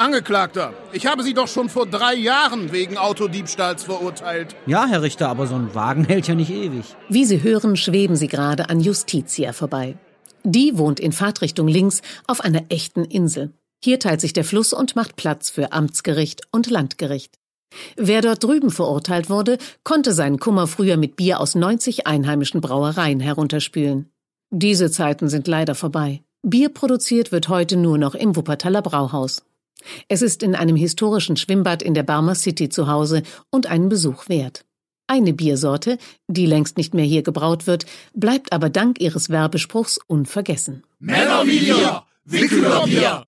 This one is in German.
Angeklagter, ich habe Sie doch schon vor drei Jahren wegen Autodiebstahls verurteilt. Ja, Herr Richter, aber so ein Wagen hält ja nicht ewig. Wie Sie hören, schweben Sie gerade an Justitia vorbei. Die wohnt in Fahrtrichtung links auf einer echten Insel. Hier teilt sich der Fluss und macht Platz für Amtsgericht und Landgericht. Wer dort drüben verurteilt wurde, konnte seinen Kummer früher mit Bier aus 90 einheimischen Brauereien herunterspülen. Diese Zeiten sind leider vorbei. Bier produziert wird heute nur noch im Wuppertaler Brauhaus. Es ist in einem historischen Schwimmbad in der Barmer City zu Hause und einen Besuch wert. Eine Biersorte, die längst nicht mehr hier gebraut wird, bleibt aber dank ihres Werbespruchs unvergessen. Männerbier! Wikinger-Bier!